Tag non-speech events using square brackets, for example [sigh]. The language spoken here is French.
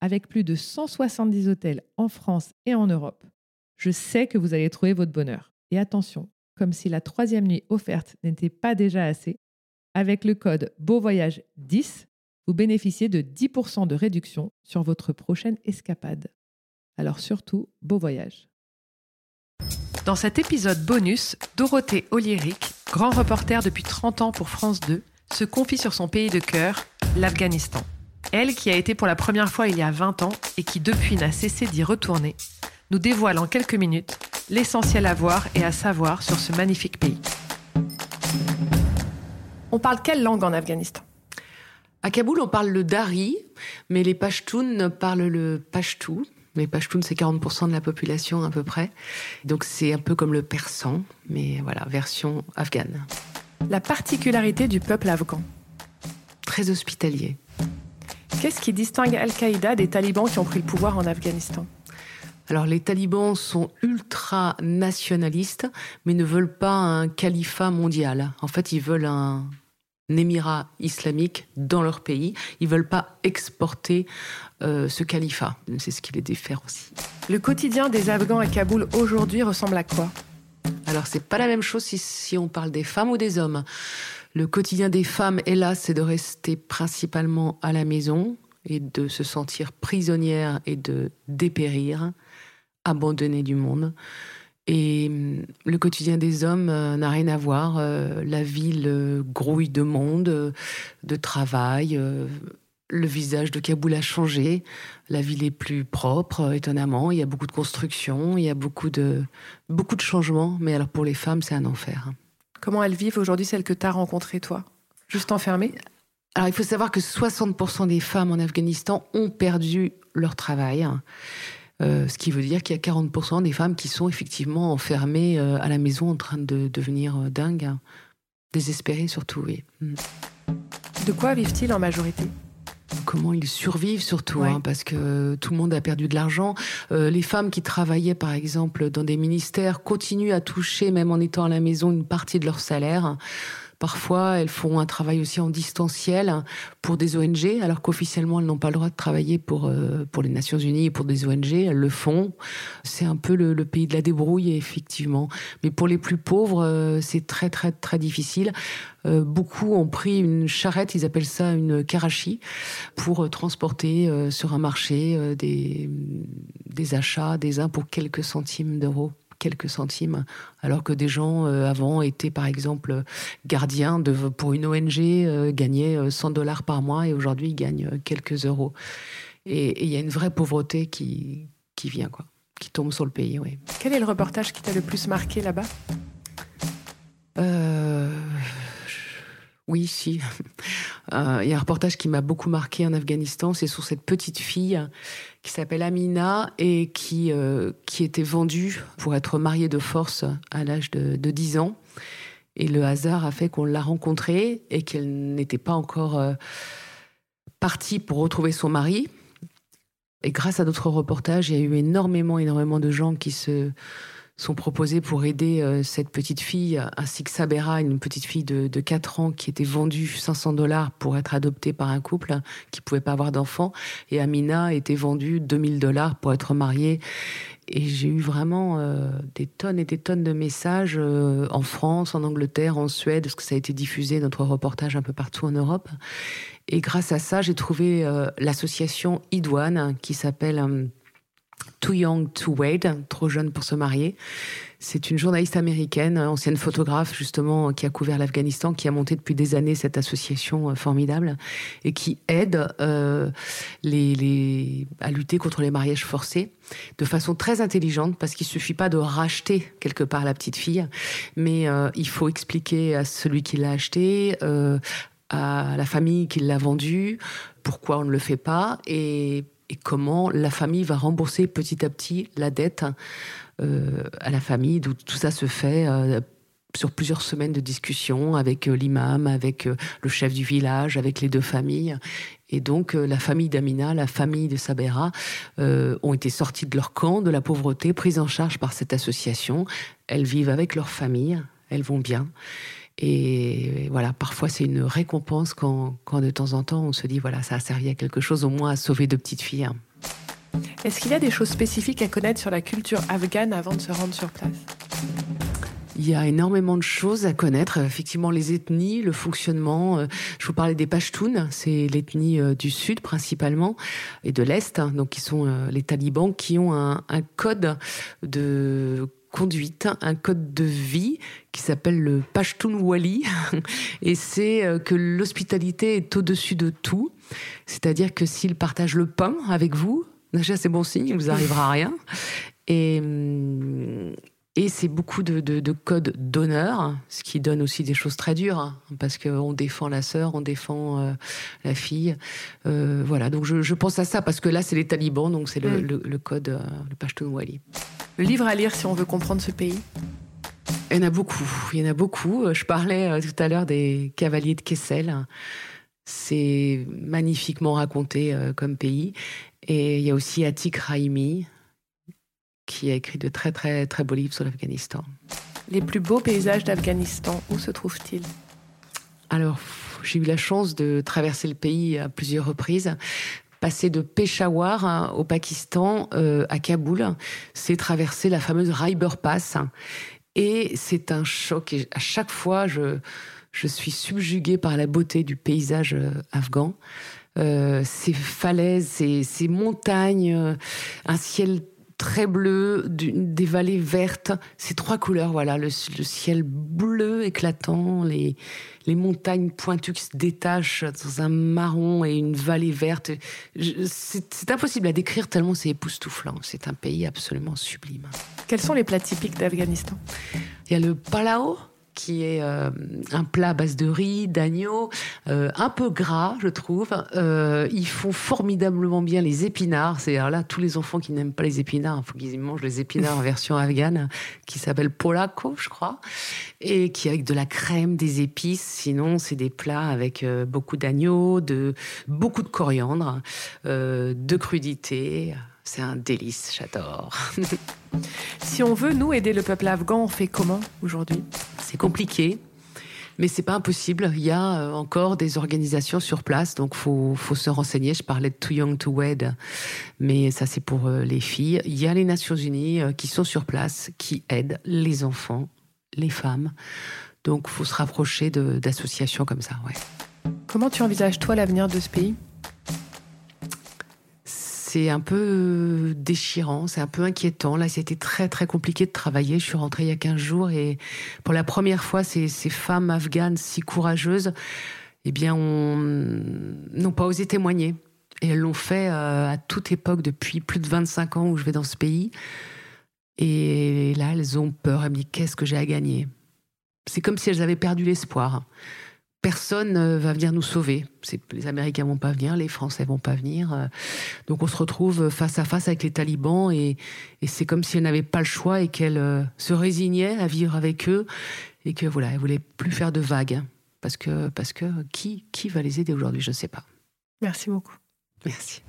Avec plus de 170 hôtels en France et en Europe, je sais que vous allez trouver votre bonheur. Et attention, comme si la troisième nuit offerte n'était pas déjà assez, avec le code Beauvoyage 10, vous bénéficiez de 10% de réduction sur votre prochaine escapade. Alors surtout, beau voyage. Dans cet épisode bonus, Dorothée Oliéric, grand reporter depuis 30 ans pour France 2, se confie sur son pays de cœur, l'Afghanistan. Elle, qui a été pour la première fois il y a 20 ans et qui depuis n'a cessé d'y retourner, nous dévoile en quelques minutes l'essentiel à voir et à savoir sur ce magnifique pays. On parle quelle langue en Afghanistan? À Kaboul, on parle le dari, mais les Pashtuns parlent le pashtou. Les Pashtuns, c'est 40% de la population à peu près. Donc c'est un peu comme le persan, mais voilà, version afghane. La particularité du peuple afghan? Très hospitalier. Qu'est-ce qui distingue Al-Qaïda des talibans qui ont pris le pouvoir en Afghanistan? Alors les talibans sont ultra nationalistes, mais ne veulent pas un califat mondial. En fait, ils veulent un, émirat islamique dans leur pays. Ils veulent pas exporter euh, ce califat. C'est ce qui les défère aussi. Le quotidien des Afghans à Kaboul aujourd'hui ressemble à quoi? Alors c'est pas la même chose si, si on parle des femmes ou des hommes. Le quotidien des femmes, hélas, c'est de rester principalement à la maison et de se sentir prisonnière et de dépérir abandonné du monde. Et hum, le quotidien des hommes euh, n'a rien à voir. Euh, la ville euh, grouille de monde, de travail. le visage de Kaboul a changé. La ville est plus propre, étonnamment. Il y a beaucoup de construction, il y a beaucoup de, beaucoup de changements. Mais alors pour les femmes, c'est un enfer. Comment elles vivent aujourd'hui, celles que tu as rencontrées, toi? Juste enfermées? Alors, il faut savoir que 60% des femmes en Afghanistan ont perdu leur travail. Euh, ce qui veut dire qu'il y a 40% des femmes qui sont effectivement enfermées euh, à la maison en train de devenir euh, dingues, hein. désespérées surtout, oui. De quoi vivent-ils en majorité? Comment ils survivent surtout, hein, parce que tout le monde a perdu de l'argent. les femmes qui travaillaient par exemple dans des ministères continuent à toucher, même en étant à la maison, une partie de leur salaire. Parfois, elles font un travail aussi en distanciel pour des ONG, alors qu'officiellement, elles n'ont pas le droit de travailler pour, euh, pour les Nations Unies et pour des ONG. Elles le font. C'est un peu le, pays de la débrouille, effectivement. Mais pour les plus pauvres, euh, c'est très, très, très difficile. Euh, beaucoup ont pris une charrette, ils appellent ça une karachi, pour transporter sur un marché des, des achats, des uns pour quelques centimes d'euros quelques centimes, alors que des gens euh, avant étaient par exemple gardiens de, pour une ONG, euh, gagnaient 100 euh, dollars par mois et aujourd'hui ils gagnent quelques euros. Et il y a une vraie pauvreté qui, qui vient, quoi, qui tombe sur le pays. Oui. Quel est le reportage qui t'a le plus marqué là-bas? Oui, si. [laughs] Euh, il y a un reportage qui m'a beaucoup marqué en Afghanistan, c'est sur cette petite fille qui s'appelle Amina et qui, euh, était vendue pour être mariée de force à l'âge de, de 10 ans. Et le hasard a fait qu'on l'a rencontrée et qu'elle n'était pas encore euh, partie pour retrouver son mari. Et grâce à d'autres reportages, il y a eu énormément, énormément de gens qui se sont proposés pour aider euh, cette petite fille, ainsi que Sabera, une petite fille de, de 4 ans qui était vendue 500 dollars pour être adoptée par un couple qui pouvait pas avoir d'enfant. Et Amina était vendue 2000 dollars pour être mariée. Et j'ai eu vraiment euh, des tonnes et des tonnes de messages euh, en France, en Angleterre, en Suède, parce que ça a été diffusé, notre reportage un peu partout en Europe. Et grâce à ça, j'ai trouvé l'association Idouane, qui s'appelle Too Young to Wade, trop jeune pour se marier. C'est une journaliste américaine, ancienne photographe justement, qui a couvert l'Afghanistan, qui a monté depuis des années cette association euh, formidable et qui aide euh, à lutter contre les mariages forcés de façon très intelligente, parce qu'il suffit pas de racheter quelque part la petite fille, mais euh, il faut expliquer à celui qui l'a acheté, à la famille qui l'a vendu, pourquoi on ne le fait pas et et comment la famille va rembourser petit à petit la dette euh, à la famille. Tout, ça se fait euh, sur plusieurs semaines de discussion avec euh, l'imam, avec le chef du village, avec les deux familles. Et donc la famille d'Amina, la famille de Sabera ont été sorties de leur camp, de la pauvreté, prises en charge par cette association. Elles vivent avec leur famille, elles vont bien. Et voilà, parfois c'est une récompense quand, quand, de temps en temps on se dit voilà, ça a servi à quelque chose, au moins à sauver deux petites filles. Est-ce qu'il y a des choses spécifiques à connaître sur la culture afghane avant de se rendre sur place? Il y a énormément de choses à connaître. Effectivement, les ethnies, le fonctionnement. Euh, je vous parlais des Pashtuns, c'est l'ethnie euh, du sud principalement et de l'est, hein, donc qui sont euh, les talibans, qui ont un, un code de conduite, un code de vie qui s'appelle le Pashtun Wali. [laughs] Et c'est euh, que l'hospitalité est au-dessus de tout. C'est-à-dire que s'il partage le pain avec vous, déjà c'est bon signe, il vous arrivera rien. Et, hum, et c'est beaucoup de, de, codes d'honneur, ce qui donne aussi des choses très dures, hein, parce qu'on défend la sœur, on défend euh, la fille. Euh, voilà, donc je, pense à ça, parce que là, c'est les talibans, donc c'est le, mm. code, euh, le Pashtun Wali. Le livre à lire si on veut comprendre ce pays Il y en a beaucoup, il y en a beaucoup. Je parlais tout à l'heure des cavaliers de Kessel. C'est magnifiquement raconté comme pays. Et il y a aussi Atik Raimi, qui a écrit de très très très beaux livres sur l'Afghanistan. Les plus beaux paysages d'Afghanistan, où se trouvent-ils? Alors, j'ai eu la chance de traverser le pays à plusieurs reprises. Passer de Peshawar hein, au Pakistan euh, à Kaboul, c'est traverser la fameuse Raiber Pass. Et c'est un choc. Et à chaque fois, je, je suis subjuguée par la beauté du paysage euh, afghan. Euh, ces falaises, ces, ces montagnes, un ciel très bleu, des vallées vertes, ces trois couleurs, voilà, le, ciel bleu éclatant, les, les montagnes pointues qui se détachent dans un marron et une vallée verte. C'est impossible à décrire tellement c'est époustouflant. C'est un pays absolument sublime. Quels sont les plats typiques d'Afghanistan? Il y a le palao, qui est euh, un plat à base de riz, d'agneau, euh, un peu gras, je trouve. Euh, ils font formidablement bien les épinards. C'est là tous les enfants qui n'aiment pas les épinards, il faut qu'ils mangent les épinards en version afghane, qui s'appelle polako, je crois, et qui avec de la crème, des épices. Sinon, c'est des plats avec beaucoup d'agneau, de beaucoup de coriandre, de crudité. C'est un délice, j'adore. [laughs] si on veut, nous, aider le peuple afghan, on fait comment aujourd'hui? C'est compliqué, mais c'est pas impossible. Il y a euh, encore des organisations sur place, donc faut, faut se renseigner. Je parlais de Too Young to Wed, mais ça c'est pour euh, les filles. Il y a les Nations Unies euh, qui sont sur place, qui aident les enfants, les femmes. Donc faut se rapprocher d'associations comme ça, ouais. Comment tu envisages toi l'avenir de ce pays? C'est un peu déchirant, c'est un peu inquiétant. Là, c'était très très compliqué de travailler. Je suis rentrée il y a 15 jours et pour la première fois, ces, femmes afghanes si courageuses, eh bien, n'ont pas osé témoigner. Et elles l'ont fait euh, à toute époque depuis plus de 25 ans où je vais dans ce pays. Et là, elles ont peur. Elles me disent qu'est-ce que j'ai à gagner? C'est comme si elles avaient perdu l'espoir personne euh, va venir nous sauver. Les Américains vont pas venir, les Français vont pas venir. Euh. Donc on se retrouve face à face avec les talibans et, c'est comme si elle n'avait pas le choix et qu'elle euh, se résignait à vivre avec eux et que voilà, elle voulait plus faire de vagues parce que parce que qui qui va les aider aujourd'hui, je ne sais pas. Merci beaucoup. Merci.